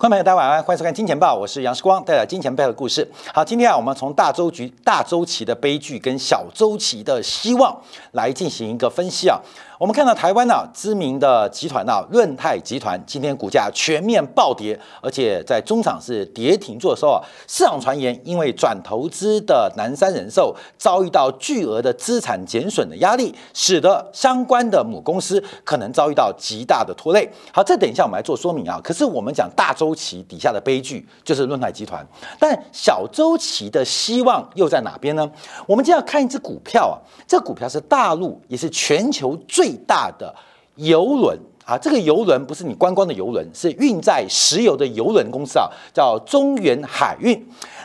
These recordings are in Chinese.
观众朋友，大家晚安，欢迎收看《金钱报》，我是杨世光，带来金钱背后的故事。好，今天啊，我们从大周局、大周期的悲剧跟小周期的希望来进行一个分析啊。我们看到台湾呢，知名的集团啊，润泰集团今天股价全面暴跌，而且在中场是跌停做收啊。市场传言，因为转投资的南山人寿遭遇到巨额的资产减损的压力，使得相关的母公司可能遭遇到极大的拖累。好，这等一下我们来做说明啊。可是我们讲大周期底下的悲剧就是润泰集团，但小周期的希望又在哪边呢？我们就要看一只股票啊，这股票是大陆也是全球最最大的游轮啊，这个游轮不是你观光的游轮，是运载石油的游轮公司啊，叫中原海运。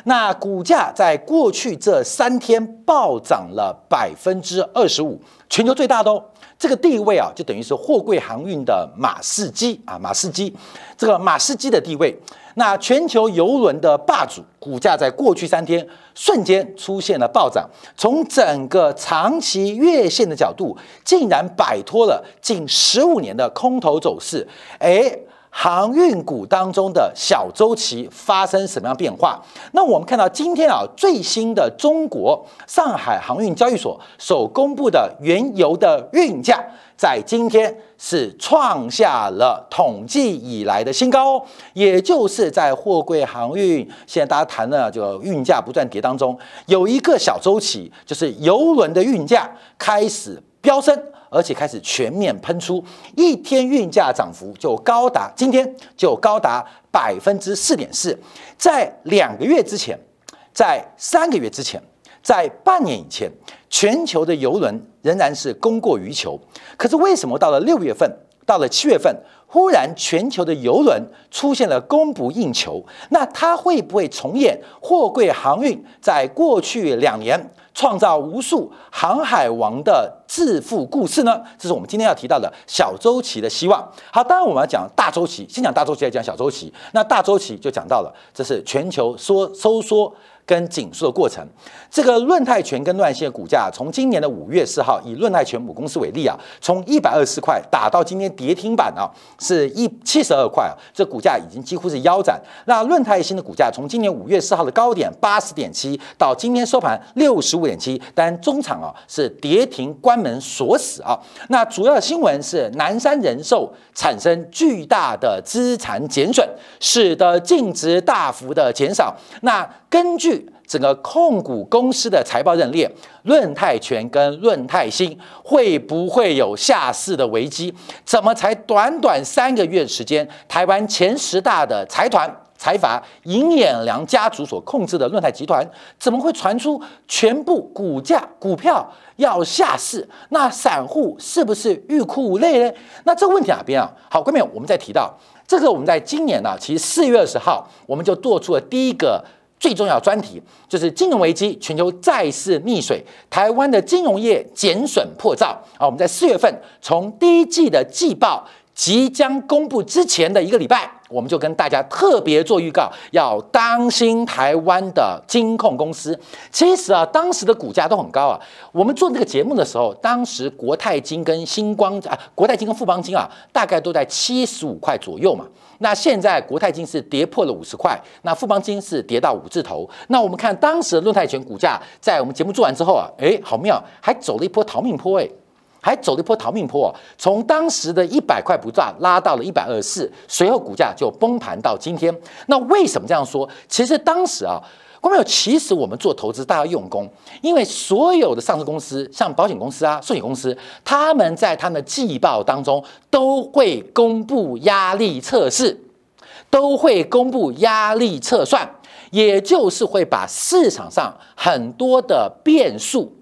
那股价在过去这三天暴涨了百分之二十五，全球最大的哦。这个地位啊，就等于是货柜航运的马士基啊，马士基这个马士基的地位。那全球游轮的霸主股价在过去三天瞬间出现了暴涨，从整个长期月线的角度，竟然摆脱了近十五年的空头走势。哎，航运股当中的小周期发生什么样变化？那我们看到今天啊，最新的中国上海航运交易所所公布的原油的运价。在今天是创下了统计以来的新高哦，也就是在货柜航运，现在大家谈的这个运价不断跌当中，有一个小周期，就是游轮的运价开始飙升，而且开始全面喷出，一天运价涨幅就高达今天就高达百分之四点四，在两个月之前，在三个月之前。在半年以前，全球的游轮仍然是供过于求。可是为什么到了六月份，到了七月份，忽然全球的游轮出现了供不应求？那它会不会重演货柜航运在过去两年创造无数航海王的致富故事呢？这是我们今天要提到的小周期的希望。好，当然我们要讲大周期，先讲大周期，再讲小周期。那大周期就讲到了，这是全球缩收缩。跟紧缩的过程，这个润泰全跟乱线股价，从今年的五月四号，以润泰全母公司为例啊，从一百二十块打到今天跌停板啊，是一七十二块啊，这股价已经几乎是腰斩。那润泰新的股价从今年五月四号的高点八十点七，到今天收盘六十五点七，但中场啊是跌停关门锁死啊。那主要新闻是南山人寿产生巨大的资产减损，使得净值大幅的减少。那根据整个控股公司的财报认列，润泰全跟润泰新会不会有下市的危机？怎么才短短三个月时间，台湾前十大的财团财阀尹衍良家族所控制的润泰集团，怎么会传出全部股价股票要下市？那散户是不是欲哭无泪呢？那这个问题哪边啊？好，后面我们再提到这个，我们在今年呢，其实四月二十号，我们就做出了第一个。最重要专题就是金融危机，全球债市溺水，台湾的金融业减损破兆啊！我们在四月份从第一季的季报即将公布之前的一个礼拜，我们就跟大家特别做预告，要当心台湾的金控公司。其实啊，当时的股价都很高啊。我们做这个节目的时候，当时国泰金跟星光啊，国泰金跟富邦金啊，大概都在七十五块左右嘛。那现在国泰金是跌破了五十块，那富邦金是跌到五字头。那我们看当时的论泰全股价，在我们节目做完之后啊，哎，好妙，还走了一波逃命坡，哎，还走了一波逃命坡，从当时的一百块不赚拉到了一百二十四，随后股价就崩盘到今天。那为什么这样说？其实当时啊。朋友，其实我们做投资，大家用功，因为所有的上市公司，像保险公司啊、寿险公司，他们在他们的季报当中都会公布压力测试，都会公布压力测算，也就是会把市场上很多的变数，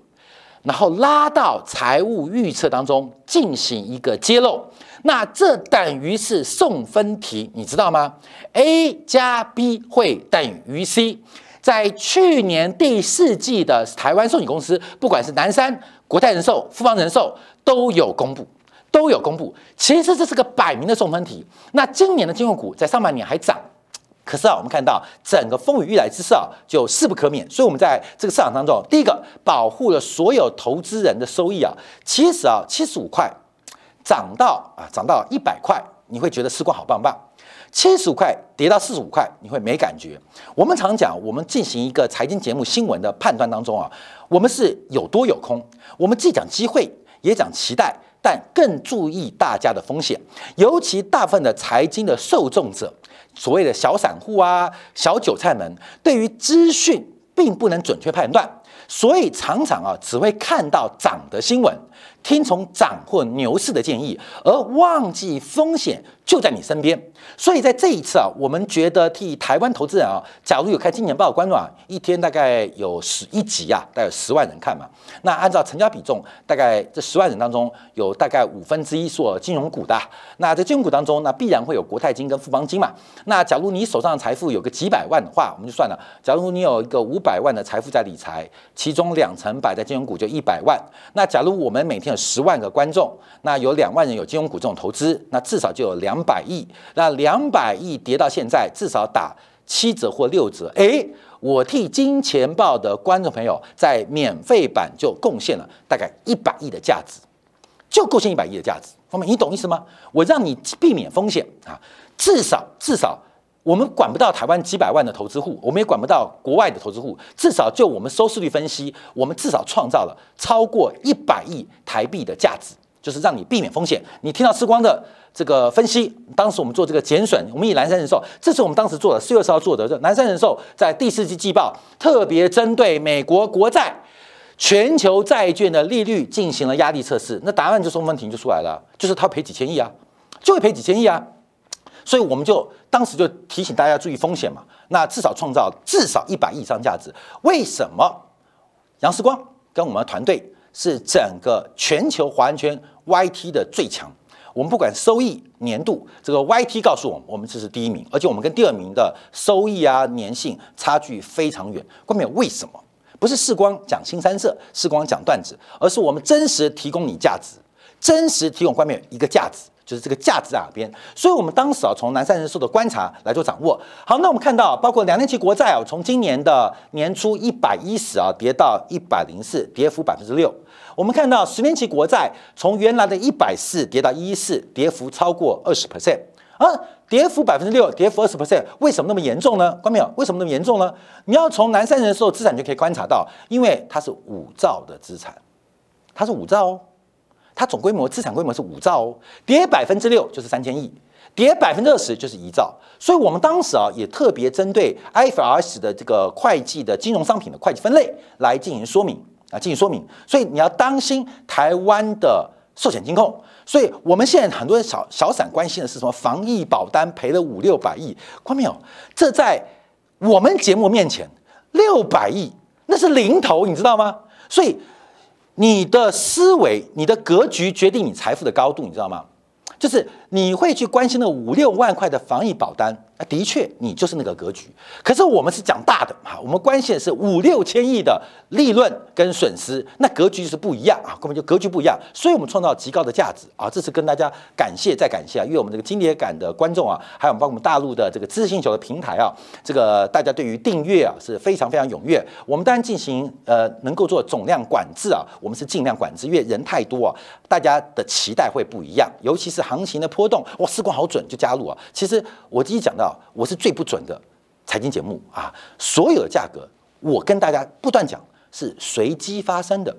然后拉到财务预测当中进行一个揭露。那这等于是送分题，你知道吗？A 加 B 会等于 C。在去年第四季的台湾寿险公司，不管是南山、国泰人寿、富邦人寿，都有公布，都有公布。其实这是个摆明的送分题。那今年的金融股在上半年还涨，可是啊，我们看到整个风雨欲来之势啊，就势不可免。所以我们在这个市场当中，第一个保护了所有投资人的收益啊。其实啊，七十五块涨到啊涨到一百块，你会觉得时光好棒棒。七十五块跌到四十五块，你会没感觉。我们常讲，我们进行一个财经节目新闻的判断当中啊，我们是有多有空，我们既讲机会，也讲期待，但更注意大家的风险，尤其大部分的财经的受众者，所谓的小散户啊、小韭菜们，对于资讯并不能准确判断，所以常常啊只会看到涨的新闻。听从涨或牛市的建议，而忘记风险就在你身边。所以在这一次啊，我们觉得替台湾投资人啊，假如有看《金钱报》的观众啊，一天大概有十一集啊，大概有十万人看嘛。那按照成交比重，大概这十万人当中有大概五分之一做金融股的。那在金融股当中，那必然会有国泰金跟富邦金嘛。那假如你手上的财富有个几百万的话，我们就算了。假如你有一个五百万的财富在理财，其中两成摆在金融股就一百万。那假如我们每天十万个观众，那有两万人有金融股这种投资，那至少就有两百亿。那两百亿跌到现在，至少打七折或六折。诶，我替金钱豹的观众朋友在免费版就贡献了大概一百亿的价值，就贡献一百亿的价值。方面，你懂意思吗？我让你避免风险啊，至少至少。我们管不到台湾几百万的投资户，我们也管不到国外的投资户。至少就我们收视率分析，我们至少创造了超过一百亿台币的价值，就是让你避免风险。你听到时光的这个分析，当时我们做这个减损，我们以南山人寿，这是我们当时做的四月十号做的。这南山人寿在第四季季报特别针对美国国债、全球债券的利率进行了压力测试，那答案就送分题就出来了，就是他赔几千亿啊，就会赔几千亿啊。所以我们就当时就提醒大家注意风险嘛，那至少创造至少一百亿以上价值。为什么杨世光跟我们团队是整个全球华人圈 YT 的最强？我们不管收益年度，这个 YT 告诉我们，我们这是第一名，而且我们跟第二名的收益啊粘性差距非常远。关键为什么？不是世光讲新三色，世光讲段子，而是我们真实提供你价值，真实提供关面一个价值。就是这个价值在哪边，所以我们当时啊，从南山人寿的观察来做掌握。好，那我们看到，包括两年期国债啊，从今年的年初一百一十啊，跌到一百零四，跌幅百分之六。我们看到十年期国债从原来的一百四跌到一四，跌幅超过二十 percent 啊，跌幅百分之六，跌幅二十 percent，为什么那么严重呢？关没有？为什么那么严重呢？你要从南山人寿资产就可以观察到，因为它是五兆的资产，它是五兆哦。它总规模资产规模是五兆哦，跌百分之六就是三千亿，跌百分之二十就是一兆。所以我们当时啊也特别针对 IFRS 的这个会计的金融商品的会计分类来进行说明啊，进行说明。所以你要当心台湾的寿险金控。所以我们现在很多人小小散关心的是什么？防疫保单赔了五六百亿，看没有？这在我们节目面前，六百亿那是零头，你知道吗？所以。你的思维、你的格局决定你财富的高度，你知道吗？就是你会去关心那五六万块的防疫保单。的确，你就是那个格局。可是我们是讲大的哈，我们关心的是五六千亿的利润跟损失，那格局是不一样啊，根本就格局不一样。所以我们创造极高的价值啊，这次跟大家感谢再感谢啊，因为我们这个经典感的观众啊，还有包括我们大陆的这个知识星球的平台啊，这个大家对于订阅啊是非常非常踊跃。我们当然进行呃能够做总量管制啊，我们是尽量管制，因为人太多啊，大家的期待会不一样，尤其是行情的波动，哇，时光好准就加入啊。其实我第一讲到。我是最不准的财经节目啊！所有的价格，我跟大家不断讲是随机发生的。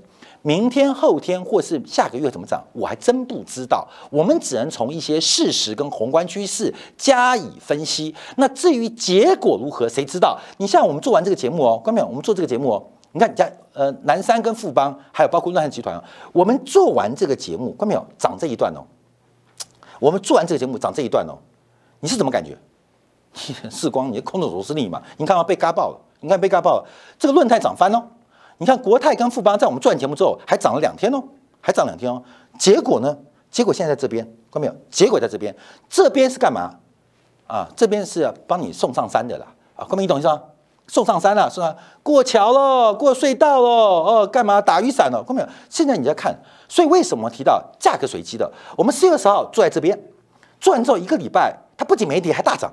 明天、后天或是下个月怎么涨，我还真不知道。我们只能从一些事实跟宏观趋势加以分析。那至于结果如何，谁知道？你像我们做完这个节目哦，关淼，我们做这个节目哦，你看，你家呃南山跟富邦，还有包括乱汉集团，我们做完这个节目，关淼涨这一段哦。我们做完这个节目涨这一段哦，你是怎么感觉？视光，你的空头螺丝力嘛？你看嘛，被嘎爆了。你看被嘎爆了，这个论泰涨翻喽。你看国泰跟富邦在我们做完节目之后，还涨了两天哦，还涨两天哦。结果呢？结果现在在这边，看到没有？结果在这边，这边是干嘛？啊，这边是帮你送上山的啦。啊，各位你懂意思吗？送上山了是吧？过桥了，过隧道了，哦，干嘛？打雨伞了，看到没有？现在你在看，所以为什么提到价格随机的？我们四月十号坐在这边，做完之后一个礼拜，它不仅没跌，还大涨。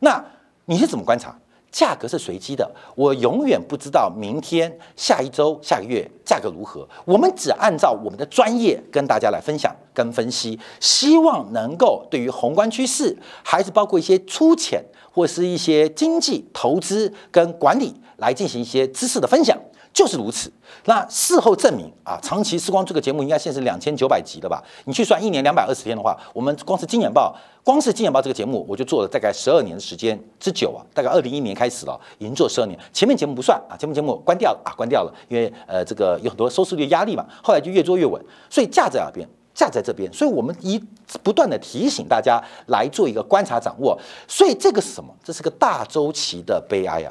那你是怎么观察？价格是随机的，我永远不知道明天、下一周、下个月价格如何。我们只按照我们的专业跟大家来分享，跟分析，希望能够对于宏观趋势，还是包括一些粗浅或是一些经济投资跟管理来进行一些知识的分享。就是如此。那事后证明啊，长期时光这个节目应该现在是两千九百集了吧？你去算一年两百二十天的话，我们光是《金眼报》，光是《金眼报》这个节目，我就做了大概十二年的时间之久啊。大概二零一年开始了，已经做十二年。前面节目不算啊，节目节目关掉了啊，关掉了，因为呃这个有很多收视率压力嘛。后来就越做越稳，所以架在耳边？架在这边。所以我们一不断的提醒大家来做一个观察掌握。所以这个是什么？这是个大周期的悲哀啊，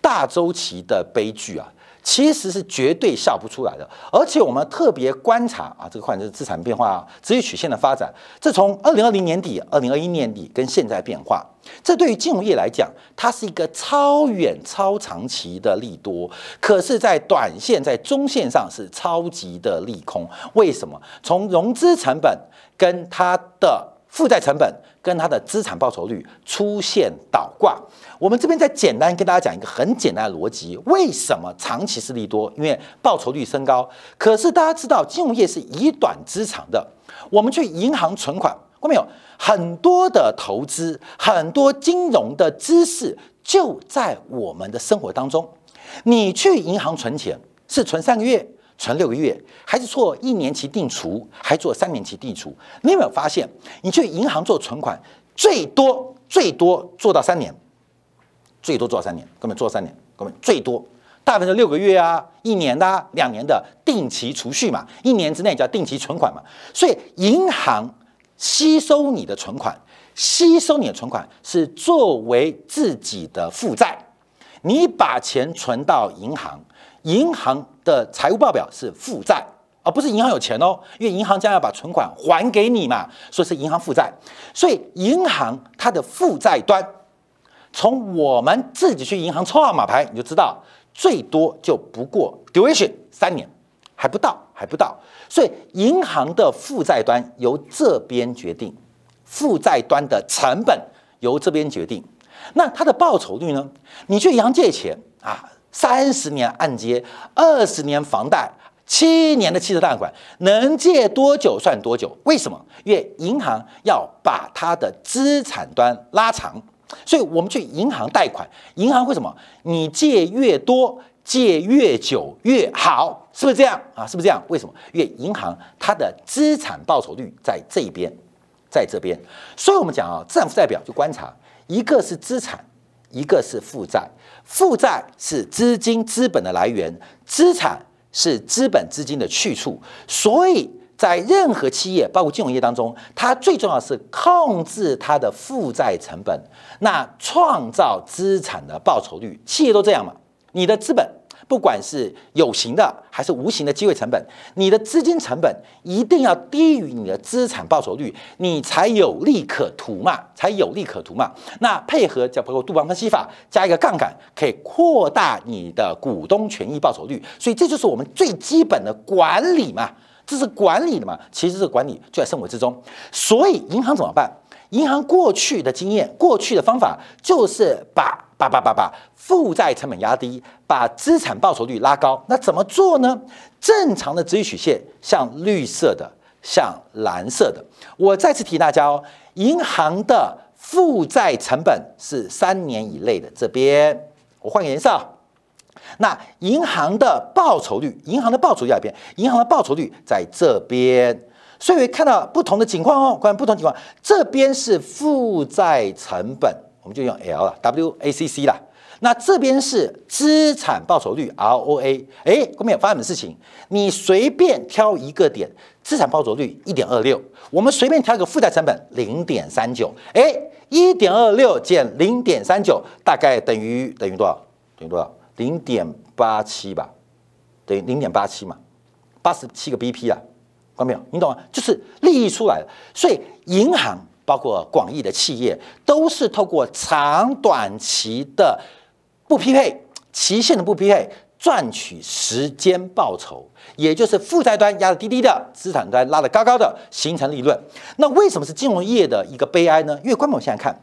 大周期的悲剧啊。其实是绝对笑不出来的，而且我们特别观察啊，这个换成资产变化啊、职业曲线的发展，这从二零二零年底、二零二一年底跟现在变化，这对于金融业来讲，它是一个超远、超长期的利多，可是，在短线、在中线上是超级的利空。为什么？从融资成本跟它的负债成本跟它的资产报酬率出现倒挂。我们这边再简单跟大家讲一个很简单的逻辑：为什么长期是利多？因为报酬率升高。可是大家知道，金融业是以短资长的。我们去银行存款，过没有？很多的投资，很多金融的知识就在我们的生活当中。你去银行存钱，是存三个月、存六个月，还是做一年期定储，还做三年期定储？你有没有发现，你去银行做存款，最多最多做到三年？最多做到三年，根本做三年，根本最多，大部分是六个月啊，一年的、两年的定期储蓄嘛，一年之内叫定期存款嘛。所以银行吸收你的存款，吸收你的存款是作为自己的负债。你把钱存到银行，银行的财务报表是负债，而不是银行有钱哦，因为银行将要把存款还给你嘛，所以是银行负债。所以银行它的负债端。从我们自己去银行抽号码牌，你就知道最多就不过 duration 三年，还不到，还不到。所以银行的负债端由这边决定，负债端的成本由这边决定。那它的报酬率呢？你去银行借钱啊，三十年按揭，二十年房贷，七年的汽车贷款，能借多久算多久？为什么？因为银行要把它的资产端拉长。所以我们去银行贷款，银行会什么？你借越多，借越久越好，是不是这样啊？是不是这样？为什么？因为银行它的资产报酬率在这边，在这边。所以我们讲啊，资产负债表就观察，一个是资产，一个是负债。负债是资金资本的来源，资产是资本资金的去处。所以。在任何企业，包括金融业当中，它最重要是控制它的负债成本，那创造资产的报酬率。企业都这样嘛？你的资本，不管是有形的还是无形的机会成本，你的资金成本一定要低于你的资产报酬率，你才有利可图嘛？才有利可图嘛？那配合叫包括杜邦分析法，加一个杠杆，可以扩大你的股东权益报酬率。所以这就是我们最基本的管理嘛。这是管理的嘛？其实这个管理就在生活之中。所以银行怎么办？银行过去的经验、过去的方法就是把把把把把负债成本压低，把资产报酬率拉高。那怎么做呢？正常的直率曲线像绿色的，像蓝色的。我再次提大家哦，银行的负债成本是三年以内的。这边我换个颜色。那银行的报酬率，银行的报酬率在边，银行的报酬率在这边，所以看到不同的情况哦，关于不同情况，这边是负债成本，我们就用 L 了，W A C C 啦。那这边是资产报酬率 R O A，哎，后面有发生什么事情？你随便挑一个点，资产报酬率一点二六，我们随便挑一个负债成本零点三九，哎，一点二六减零点三九，大概等于等于多少？等于多少？零点八七吧，等于零点八七嘛，八十七个 BP 啊，看到没有？你懂吗？就是利益出来了，所以银行包括广义的企业都是透过长短期的不匹配、期限的不匹配赚取时间报酬，也就是负债端压的低低的，资产端拉的高高的，形成利润。那为什么是金融业的一个悲哀呢？因为观众现在看，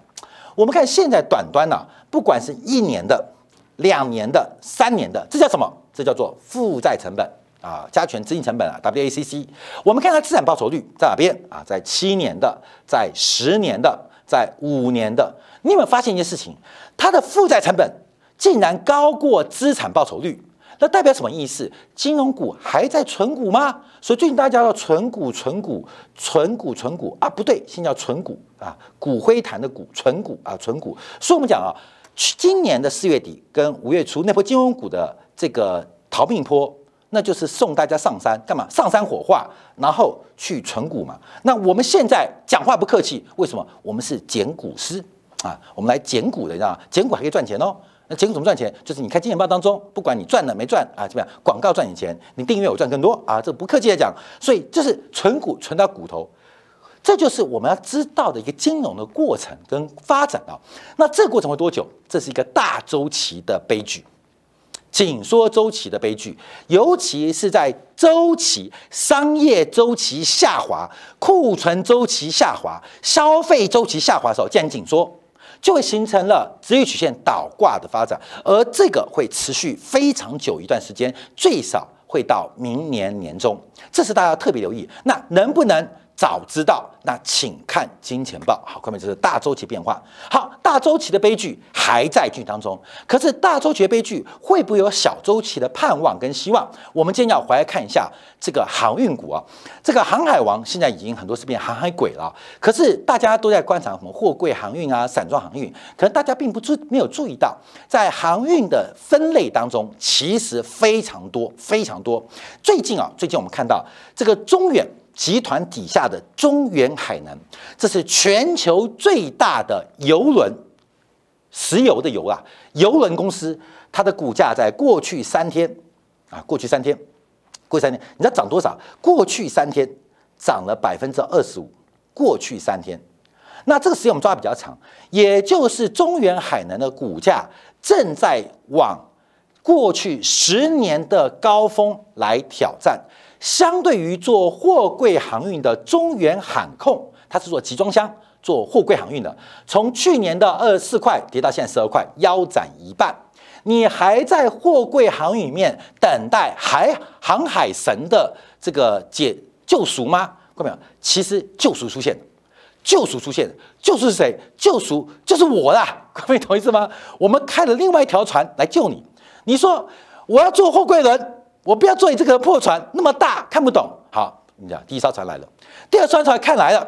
我们看现在短端呢，不管是一年的。两年的、三年的，这叫什么？这叫做负债成本，啊，加权资金成本啊，WACC。我们看它资产报酬率在哪边啊？在七年的，在十年的，在五年的。你有没有发现一件事情？它的负债成本竟然高过资产报酬率？那代表什么意思？金融股还在存股吗？所以最近大家要存股、存股、存股、存股啊，不对，现在叫存股啊，骨灰坛的股，存股啊，存股。所以我们讲啊，今年的四月底跟五月初那波金融股的这个逃命坡，那就是送大家上山干嘛？上山火化，然后去存股嘛。那我们现在讲话不客气，为什么？我们是捡股师啊，我们来捡股的，你知道吗？捡股还可以赚钱哦。那捡股怎么赚钱？就是你看金钱豹当中，不管你赚了没赚啊，怎么样？广告赚你钱，你订阅我赚更多啊！这不客气的讲，所以这是存股存到骨头，这就是我们要知道的一个金融的过程跟发展啊。那这个过程会多久？这是一个大周期的悲剧，紧缩周期的悲剧，尤其是在周期商业周期下滑、库存周期下滑、消费周期下滑的时候，渐紧缩。就会形成了直率曲线倒挂的发展，而这个会持续非常久一段时间，最少会到明年年中，这是大家特别留意。那能不能？早知道，那请看金钱豹。好，后面就是大周期变化。好，大周期的悲剧还在剧当中。可是大周期的悲剧会不会有小周期的盼望跟希望？我们今天要回来看一下这个航运股啊。这个航海王现在已经很多是变航海鬼了。可是大家都在观察什么货柜航运啊、散装航运，可能大家并不注没有注意到，在航运的分类当中，其实非常多非常多。最近啊，最近我们看到这个中远。集团底下的中远海南，这是全球最大的油轮，石油的油啊，油轮公司，它的股价在过去三天啊，过去三天，过去三天，你知道涨多少？过去三天涨了百分之二十五。过去三天，那这个时间我们抓的比较长，也就是中远海南的股价正在往过去十年的高峰来挑战。相对于做货柜航运的中远海控，它是做集装箱、做货柜航运的，从去年的二十四块跌到现在十二块，腰斩一半。你还在货柜航运里面等待海航海神的这个解救赎吗？看到没有？其实救赎出现救赎出现救赎是谁？救赎就是我啦！各位懂意思吗？我们开了另外一条船来救你。你说我要做货柜轮。我不要坐你这个破船，那么大看不懂。好，你讲第一艘船来了，第二艘船看来了。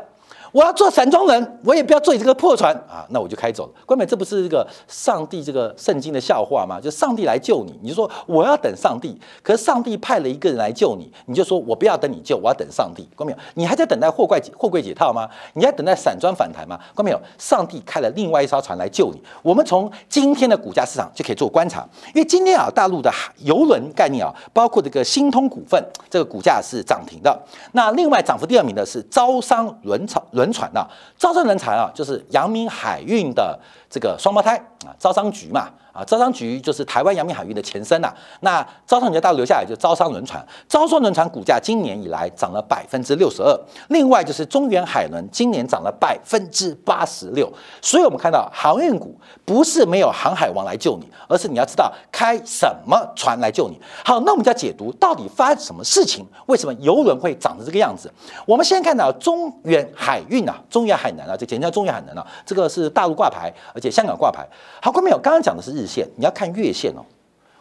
我要做散装人，我也不要坐你这个破船啊，那我就开走了。关美，这不是这个上帝这个圣经的笑话吗？就上帝来救你，你就说我要等上帝，可是上帝派了一个人来救你，你就说我不要等你救，我要等上帝。关美？你还在等待货柜货柜解套吗？你在等待散装反弹吗？关美？上帝开了另外一艘船来救你。我们从今天的股价市场就可以做观察，因为今天啊，大陆的游轮概念啊，包括这个新通股份，这个股价是涨停的。那另外涨幅第二名的是招商轮船轮。轮船呐，招商人才啊，就是阳明海运的这个双胞胎啊，招商局嘛。啊，招商局就是台湾阳明海运的前身呐。那招商局大陆留下来就招商轮船，招商轮船股价今年以来涨了百分之六十二。另外就是中原海轮今年涨了百分之八十六。所以我们看到航运股不是没有航海王来救你，而是你要知道开什么船来救你。好，那我们就要解读到底发生什么事情，为什么游轮会长成这个样子？我们先看到中原海运啊，中原海南啊，这简称中原海南啊，这个是大陆挂牌，而且香港挂牌。好，观众朋友，刚刚讲的是日。线你要看月线哦，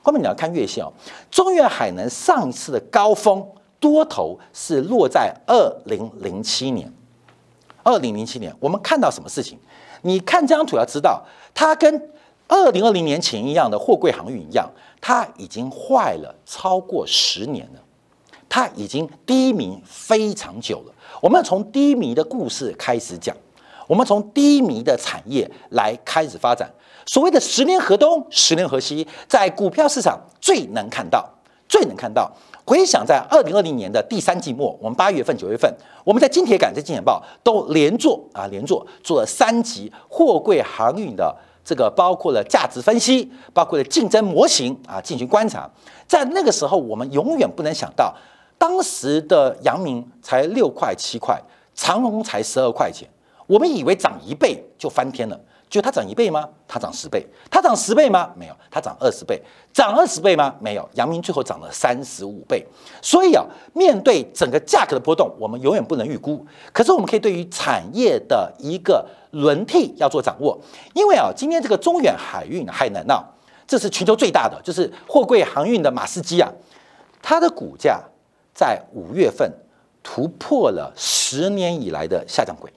后面你要看月线哦。中远海能上次的高峰多头是落在二零零七年，二零零七年我们看到什么事情？你看这张图要知道，它跟二零二零年前一样的货柜航运一样，它已经坏了超过十年了，它已经低迷非常久了。我们从低迷的故事开始讲，我们从低迷的产业来开始发展。所谓的十年河东，十年河西，在股票市场最能看到，最能看到。回想在二零二零年的第三季末，我们八月份、九月份，我们在金铁杆、在金钱报都连做啊，连做做了三级货柜航运的这个，包括了价值分析，包括了竞争模型啊，进行观察。在那个时候，我们永远不能想到，当时的阳明才六块七块，长隆才十二块钱，我们以为涨一倍就翻天了。就它涨一倍吗？它涨十倍，它涨十倍吗？没有，它涨二十倍，涨二十倍吗？没有，阳明最后涨了三十五倍。所以啊，面对整个价格的波动，我们永远不能预估。可是我们可以对于产业的一个轮替要做掌握，因为啊，今天这个中远海运海南啊，这是全球最大的，就是货柜航运的马士基啊，它的股价在五月份突破了十年以来的下降轨，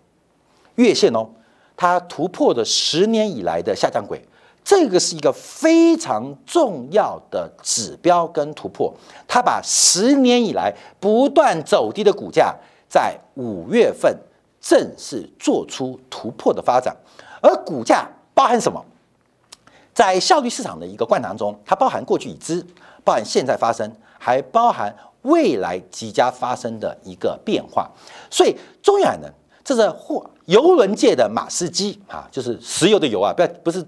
月线哦。它突破的十年以来的下降轨，这个是一个非常重要的指标跟突破。它把十年以来不断走低的股价，在五月份正式做出突破的发展。而股价包含什么？在效率市场的一个惯常中，它包含过去已知，包含现在发生，还包含未来即将发生的一个变化。所以中远呢。这是货油轮界的马士基啊，就是石油的油啊，不要不是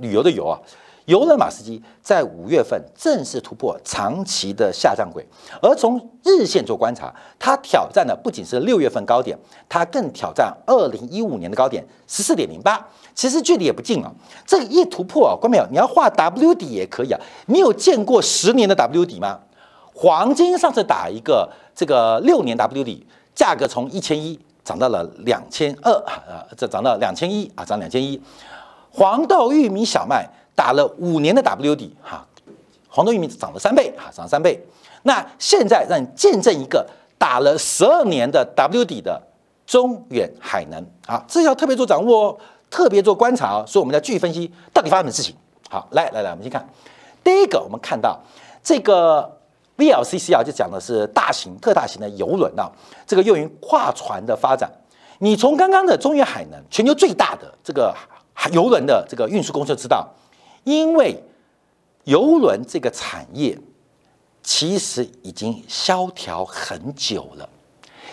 旅游的油啊。油轮马士基在五月份正式突破长期的下降轨，而从日线做观察，它挑战的不仅是六月份高点，它更挑战二零一五年的高点十四点零八，其实距离也不近啊。这个一突破啊，关没有？你要画 W 底也可以啊。你有见过十年的 W 底吗？黄金上次打一个这个六年 W 底，价格从一千一。涨到了两千二啊，这涨到两千一啊，涨两千一。黄豆、玉米、小麦打了五年的 W 底哈，黄豆、玉米涨了三倍啊，涨了三倍。那现在让你见证一个打了十二年的 W 底的中远海能啊，这要特别做掌握哦，特别做观察哦。所以我们要继续分析到底发生什么事情。好，来来来，我们先看第一个，我们看到这个。VLCC 啊，就讲的是大型、特大型的游轮啊，这个用于跨船的发展。你从刚刚的中远海能，全球最大的这个游轮的这个运输公司就知道，因为游轮这个产业其实已经萧条很久了，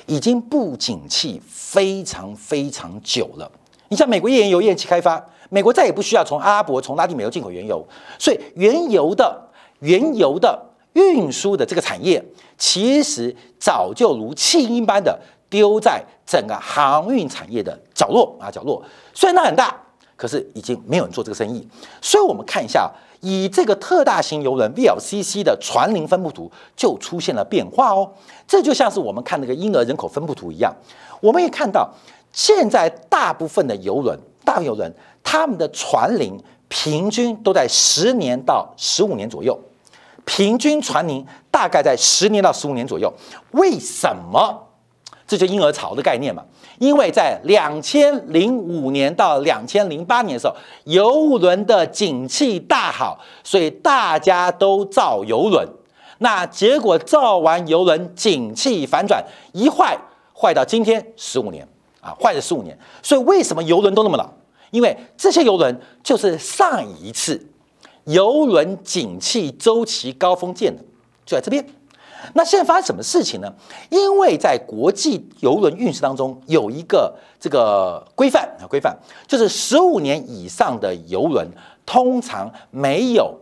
已经不景气非常非常久了。你像美国页岩油、页岩气开发，美国再也不需要从阿拉伯、从拉丁美洲进口原油，所以原油的原油的。运输的这个产业，其实早就如弃婴般的丢在整个航运产业的角落啊角落。虽然它很大，可是已经没有人做这个生意。所以，我们看一下，以这个特大型游轮 VLCC 的船龄分布图就出现了变化哦。这就像是我们看那个婴儿人口分布图一样。我们也看到，现在大部分的游轮，大游轮，他们的船龄平均都在十年到十五年左右。平均船龄大概在十年到十五年左右，为什么？这就婴儿潮的概念嘛。因为在两千零五年到两千零八年的时候，游轮的景气大好，所以大家都造游轮。那结果造完游轮，景气反转，一坏坏到今天十五年啊，坏了十五年。所以为什么游轮都那么老？因为这些游轮就是上一次。游轮景气周期高峰见的就在这边。那现在发生什么事情呢？因为在国际游轮运输当中有一个这个规范啊，规范就是十五年以上的游轮通常没有。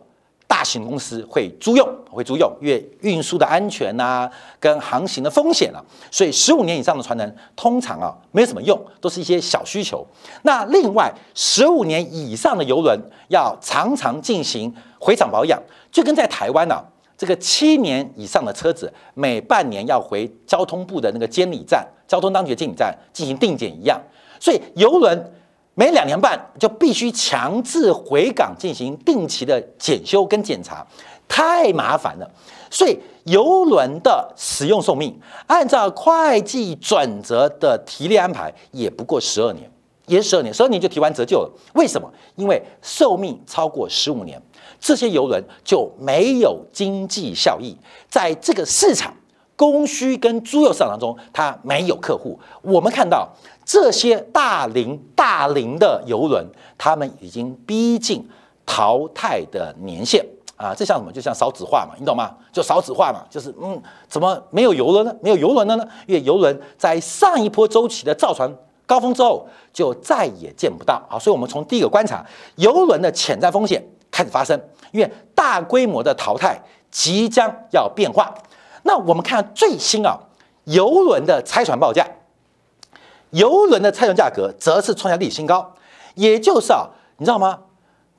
大型公司会租用，会租用，因为运输的安全呐，跟航行的风险啊，所以十五年以上的船能通常啊没有什么用，都是一些小需求。那另外十五年以上的游轮要常常进行回厂保养，就跟在台湾呢，这个七年以上的车子每半年要回交通部的那个监理站、交通当局监理站进行定检一样。所以游轮。每两年半就必须强制回港进行定期的检修跟检查，太麻烦了。所以游轮的使用寿命，按照会计准则的提列安排，也不过十二年，也十二年，十二年就提完折旧了。为什么？因为寿命超过十五年，这些游轮就没有经济效益，在这个市场供需跟租用市场当中，它没有客户。我们看到。这些大龄大龄的游轮，他们已经逼近淘汰的年限啊！这像什么？就像少子化嘛，你懂吗？就少子化嘛，就是嗯，怎么没有游轮呢？没有游轮了呢？因为游轮在上一波周期的造船高峰之后，就再也见不到啊！所以，我们从第一个观察，游轮的潜在风险开始发生，因为大规模的淘汰即将要变化。那我们看最新啊，游轮的拆船报价。游轮的拆船价格则是创下历史新高，也就是啊，你知道吗？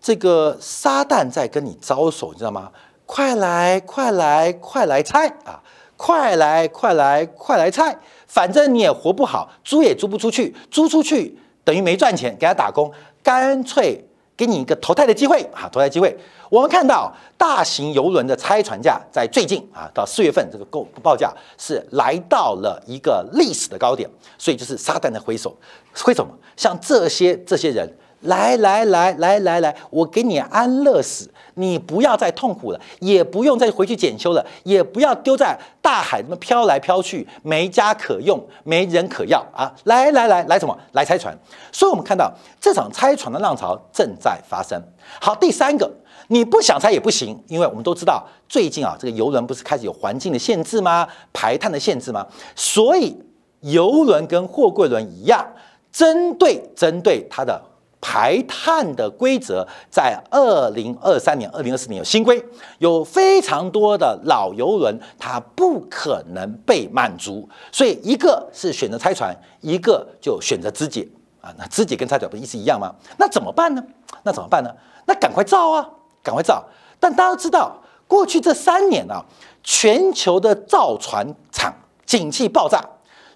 这个撒旦在跟你招手，你知道吗？快来，快来，快来拆啊！快来，快来，快来拆！反正你也活不好，租也租不出去，租出去等于没赚钱，给他打工，干脆给你一个投胎的机会啊！投胎机会，我们看到大型游轮的拆船价在最近啊，到四月份这个购报价是来到了一个历史的高点，所以就是撒旦的挥手，挥手嘛，像这些这些人。来来来来来来，我给你安乐死，你不要再痛苦了，也不用再回去检修了，也不要丢在大海那么飘来飘去，没家可用，没人可要啊！来来来来什么？来拆船。所以我们看到这场拆船的浪潮正在发生。好，第三个，你不想拆也不行，因为我们都知道最近啊，这个游轮不是开始有环境的限制吗？排碳的限制吗？所以游轮跟货柜轮一样，针对针对它的。排碳的规则在二零二三年、二零二四年有新规，有非常多的老游轮它不可能被满足，所以一个是选择拆船，一个就选择肢解啊。那肢解跟拆船不意思一样吗？那怎么办呢？那怎么办呢？那赶快造啊，赶快造！但大家都知道，过去这三年啊，全球的造船厂景气爆炸。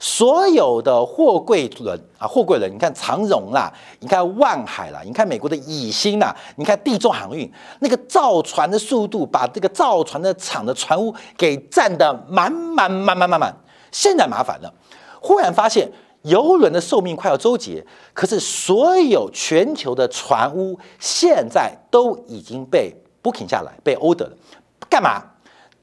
所有的货柜轮啊，货柜轮，你看长荣啦，你看万海啦，你看美国的以星啦，你看地中航运，那个造船的速度，把这个造船的厂的船坞给占得满满满满满满。现在麻烦了，忽然发现游轮的寿命快要周结，可是所有全球的船坞现在都已经被 booking 下来，被 order 了，干嘛？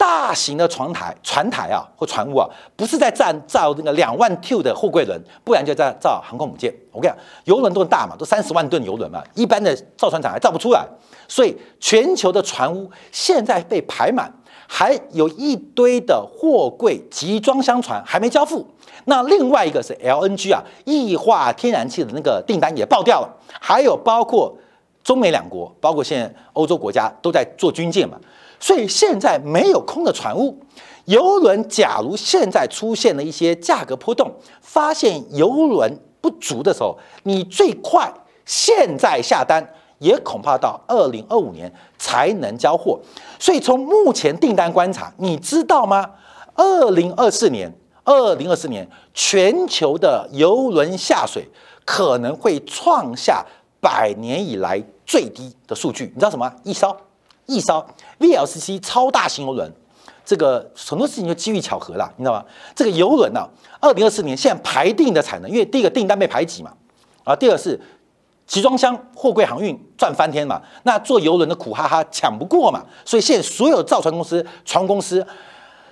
大型的船台、船台啊，或船坞啊，不是在造造那个两万 T 的货柜轮，不然就在造航空母舰。我跟你讲，游轮都很大嘛，都三十万吨游轮嘛，一般的造船厂还造不出来。所以全球的船坞现在被排满，还有一堆的货柜集装箱船还没交付。那另外一个是 LNG 啊，液化天然气的那个订单也爆掉了。还有包括中美两国，包括现在欧洲国家都在做军舰嘛。所以现在没有空的船坞，游轮假如现在出现了一些价格波动，发现游轮不足的时候，你最快现在下单，也恐怕到二零二五年才能交货。所以从目前订单观察，你知道吗？二零二四年，二零二四年全球的游轮下水可能会创下百年以来最低的数据。你知道什么？一艘。一艘 VLCC 超大型游轮，这个很多事情就机遇巧合了，你知道吗？这个游轮呢，二零二四年现在排定的产能，因为第一个订单被排挤嘛，啊，第二是集装箱货柜航运赚翻天嘛，那做游轮的苦哈哈抢不过嘛，所以现在所有造船公司、船公司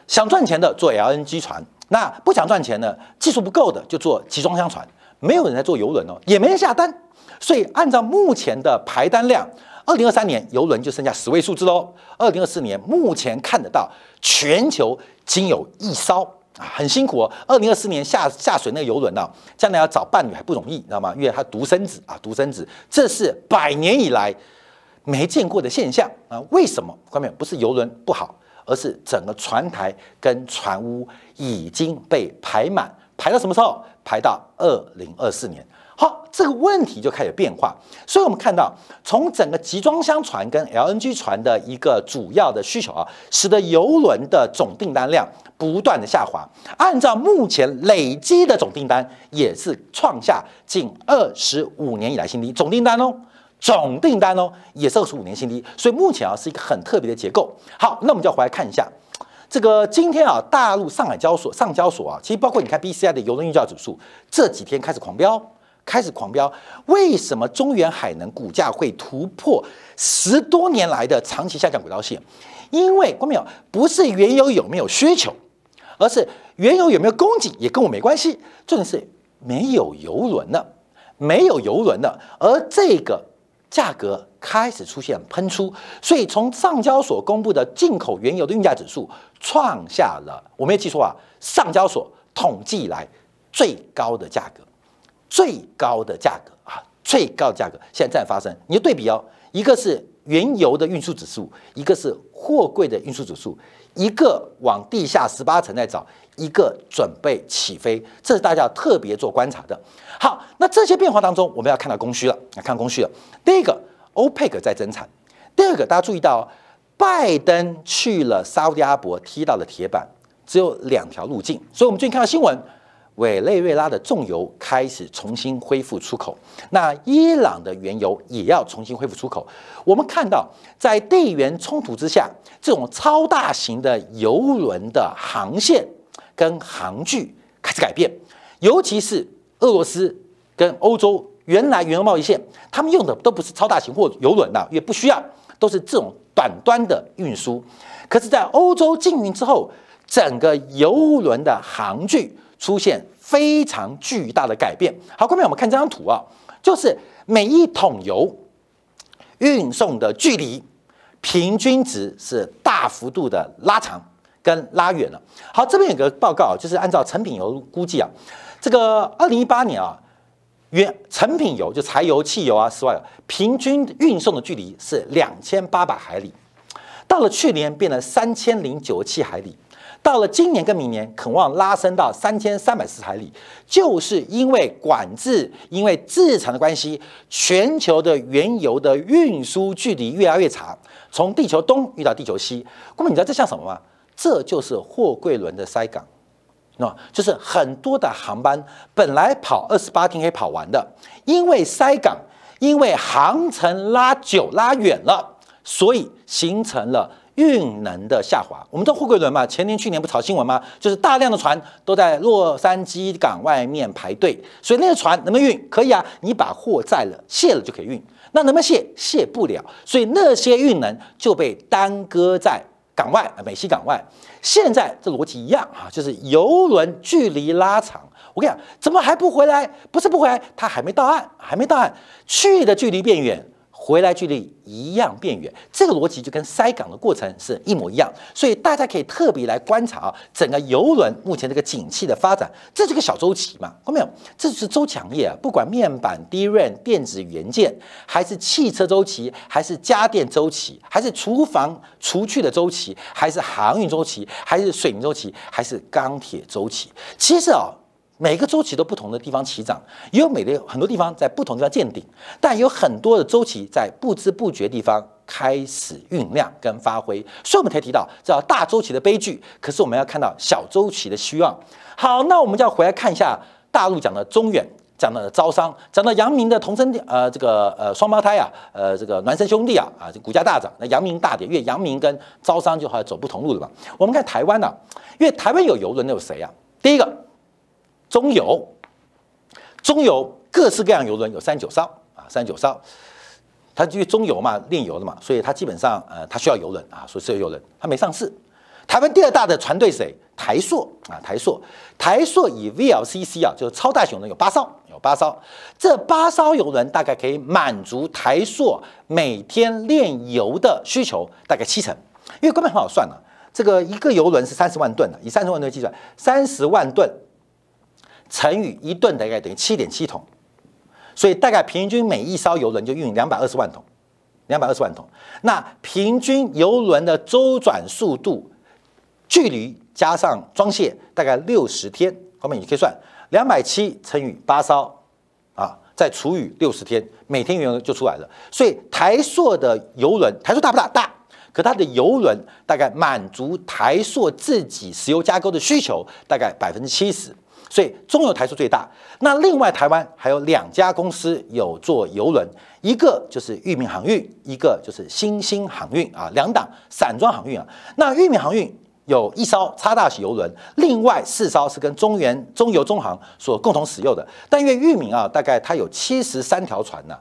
想赚钱的做 LNG 船，那不想赚钱的、技术不够的就做集装箱船，没有人在做游轮哦，也没人下单，所以按照目前的排单量。二零二三年游轮就剩下十位数字喽。二零二四年目前看得到全球仅有一艘啊，很辛苦哦。二零二四年下下水那个游轮呢，将来要找伴侣还不容易，你知道吗？因为他独生子啊，独生子，这是百年以来没见过的现象啊。为什么？关键不是游轮不好，而是整个船台跟船坞已经被排满，排到什么时候？排到二零二四年。好，这个问题就开始变化，所以我们看到，从整个集装箱船跟 LNG 船的一个主要的需求啊，使得游轮的总订单量不断的下滑。按照目前累积的总订单，也是创下近二十五年以来新低。总订单哦，总订单哦，也是二十五年新低。所以目前啊，是一个很特别的结构。好，那我们就要回来看一下，这个今天啊，大陆上海交所、上交所啊，其实包括你看 BCI 的游轮运价指数，这几天开始狂飙。开始狂飙，为什么中原海能股价会突破十多年来的长期下降轨道线？因为关没有，不是原油有没有需求，而是原油有没有供给也跟我没关系。重点是没有油轮了，没有油轮了，而这个价格开始出现喷出，所以从上交所公布的进口原油的运价指数创下了，我没有记错啊，上交所统计来最高的价格。最高的价格啊，最高的价格现在在发生。你就对比哦，一个是原油的运输指数，一个是货柜的运输指数，一个往地下十八层在找，一个准备起飞，这是大家要特别做观察的。好，那这些变化当中，我们要看到供需了，来看供需了。第一个，欧佩克在增产；第二个，大家注意到，拜登去了沙特阿拉伯踢到了铁板，只有两条路径。所以我们最近看到新闻。委内瑞拉的重油开始重新恢复出口，那伊朗的原油也要重新恢复出口。我们看到，在地缘冲突之下，这种超大型的油轮的航线跟航距开始改变，尤其是俄罗斯跟欧洲原来原油贸易线，他们用的都不是超大型或油轮的，也不需要，都是这种短端的运输。可是，在欧洲禁运之后，整个油轮的航距。出现非常巨大的改变。好，后面我们看这张图啊，就是每一桶油运送的距离平均值是大幅度的拉长跟拉远了。好，这边有个报告，就是按照成品油估计啊，这个二零一八年啊，原成品油就柴油、汽油啊，之外，平均运送的距离是两千八百海里，到了去年变了三千零九十七海里。到了今年跟明年，渴望拉升到三千三百四十海里，就是因为管制、因为制裁的关系，全球的原油的运输距离越来越长，从地球东运到地球西。那么，你知道这像什么吗？这就是货柜轮的塞港，那就是很多的航班本来跑二十八天可以跑完的，因为塞港，因为航程拉久拉远了，所以形成了。运能的下滑，我们知道货柜轮嘛，前年去年不炒新闻吗？就是大量的船都在洛杉矶港外面排队，所以那个船能不能运？可以啊，你把货载了卸了就可以运。那能不能卸？卸不了，所以那些运能就被耽搁在港外美西港外。现在这逻辑一样啊，就是游轮距离拉长，我跟你讲，怎么还不回来？不是不回来，它还没到岸，还没到岸，去的距离变远。回来距离一样变远，这个逻辑就跟塞港的过程是一模一样，所以大家可以特别来观察啊，整个游轮目前这个景气的发展，这是个小周期嘛？看到没有？这就是周强业啊，不管面板、DRAM、电子元件，还是汽车周期，还是家电周期，还是厨房厨具的周期，还是航运周期，还是水泥周期，还是钢铁周期，其实啊。每个周期都不同的地方起涨，也有每个很多地方在不同地方见顶，但有很多的周期在不知不觉地方开始酝酿跟发挥。所以我们才提到叫大周期的悲剧，可是我们要看到小周期的希望。好，那我们就要回来看一下大陆讲的中远，讲的招商，讲到阳明的同生呃这个呃双胞胎啊，呃这个孪生兄弟啊啊，这股价大涨，那阳明大跌，因为阳明跟招商就好像走不同路了嘛。我们看台湾呢，因为台湾有游轮，那有谁啊？第一个。中油，中油各式各样油轮有三九艘啊，三九艘，它因为中油嘛炼油的嘛，所以它基本上呃它需要油轮啊，所以是有油轮，它没上市。台湾第二大的船队谁？台塑啊，台塑，台塑以 VLCC 啊，就是超大型轮有八艘，有八艘，这八艘油轮大概可以满足台塑每天炼油的需求大概七成，因为根本很好算了，这个一个油轮是三十万吨的，以三十万吨计算，三十万吨。乘以一吨大概等于七点七桶，所以大概平均每一艘游轮就运两百二十万桶，两百二十万桶。那平均游轮的周转速度、距离加上装卸，大概六十天。后面你可以算两百七乘以八艘啊，再除以六十天，每天原油就出来了。所以台塑的游轮，台塑大不大？大。可它的游轮大概满足台塑自己石油加工的需求，大概百分之七十。所以中油台数最大，那另外台湾还有两家公司有做游轮，一个就是裕民航运，一个就是新兴航运啊，两档散装航运啊。那裕民航运有一艘超大型游轮，另外四艘是跟中原、中油、中航所共同使用的。但因为裕民啊，大概它有七十三条船呢，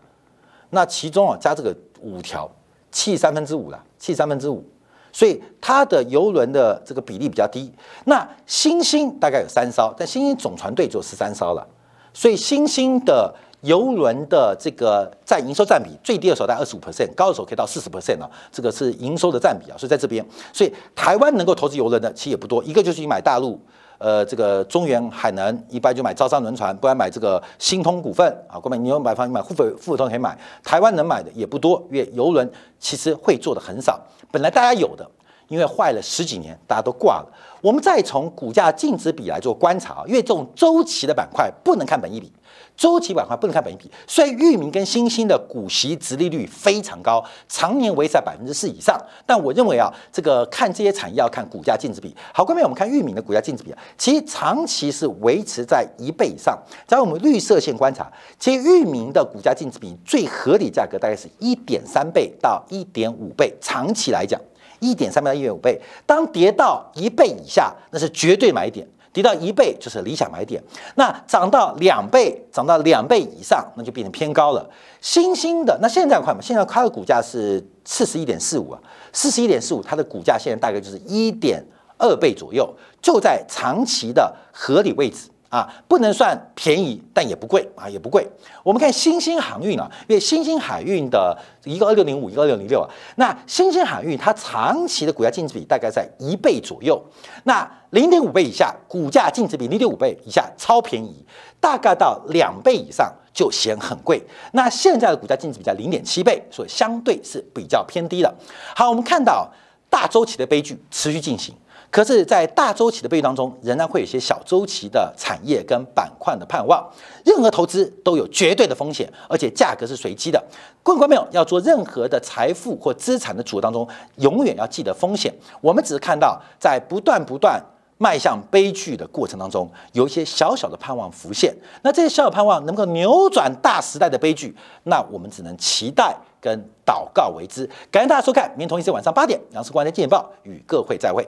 那其中啊加这个五条，七三分之五了，七三分之五。所以它的游轮的这个比例比较低。那新星大概有三艘，但新星总船队就十三艘了。所以新星的游轮的这个占营收占比最低的时候在二十五 percent，高的时候可以到四十 percent 啊。这个是营收的占比啊。所以在这边，所以台湾能够投资游轮的其实也不多。一个就是你买大陆呃，这个中原海南一般就买招商轮船，不然买这个新通股份啊。各位，你有买房，你买富富富通可以买。台湾能买的也不多，因为游轮其实会做的很少。本来大家有的，因为坏了十几年，大家都挂了。我们再从股价净值比来做观察，因为这种周期的板块不能看本益比。周期板块不能看本益比，所以域名跟新兴的股息值利率非常高，常年维持在百分之四以上。但我认为啊，这个看这些产业要看股价净值比。好，各位，我们看域名的股价净值比啊，其实长期是维持在一倍以上。在我们绿色线观察，其实域名的股价净值比最合理价格大概是一点三倍到一点五倍，长期来讲，一点三倍到一点五倍，当跌到一倍以下，那是绝对买点。提到一倍就是理想买点，那涨到两倍，涨到两倍以上，那就变成偏高了。新兴的那现在快嘛？现在它的股价是四十一点四五啊，四十一点四五，它的股价现在大概就是一点二倍左右，就在长期的合理位置。啊，不能算便宜，但也不贵啊，也不贵。我们看新兴航运啊，因为新兴海运的一个二六零五，一个二六零六啊，那新兴海运它长期的股价净值比大概在一倍左右，那零点五倍以下，股价净值比零点五倍以下超便宜，大概到两倍以上就显很贵。那现在的股价净值比在零点七倍，所以相对是比较偏低的。好，我们看到大周期的悲剧持续进行。可是，在大周期的背当中，仍然会有一些小周期的产业跟板块的盼望。任何投资都有绝对的风险，而且价格是随机的。各位观众朋友，要做任何的财富或资产的组合当中，永远要记得风险。我们只是看到在不断不断迈向悲剧的过程当中，有一些小小的盼望浮现。那这些小小盼望能够扭转大时代的悲剧，那我们只能期待跟祷告为之。感谢大家收看，明天同一时间晚上八点，杨世光的《见报》与各会再会。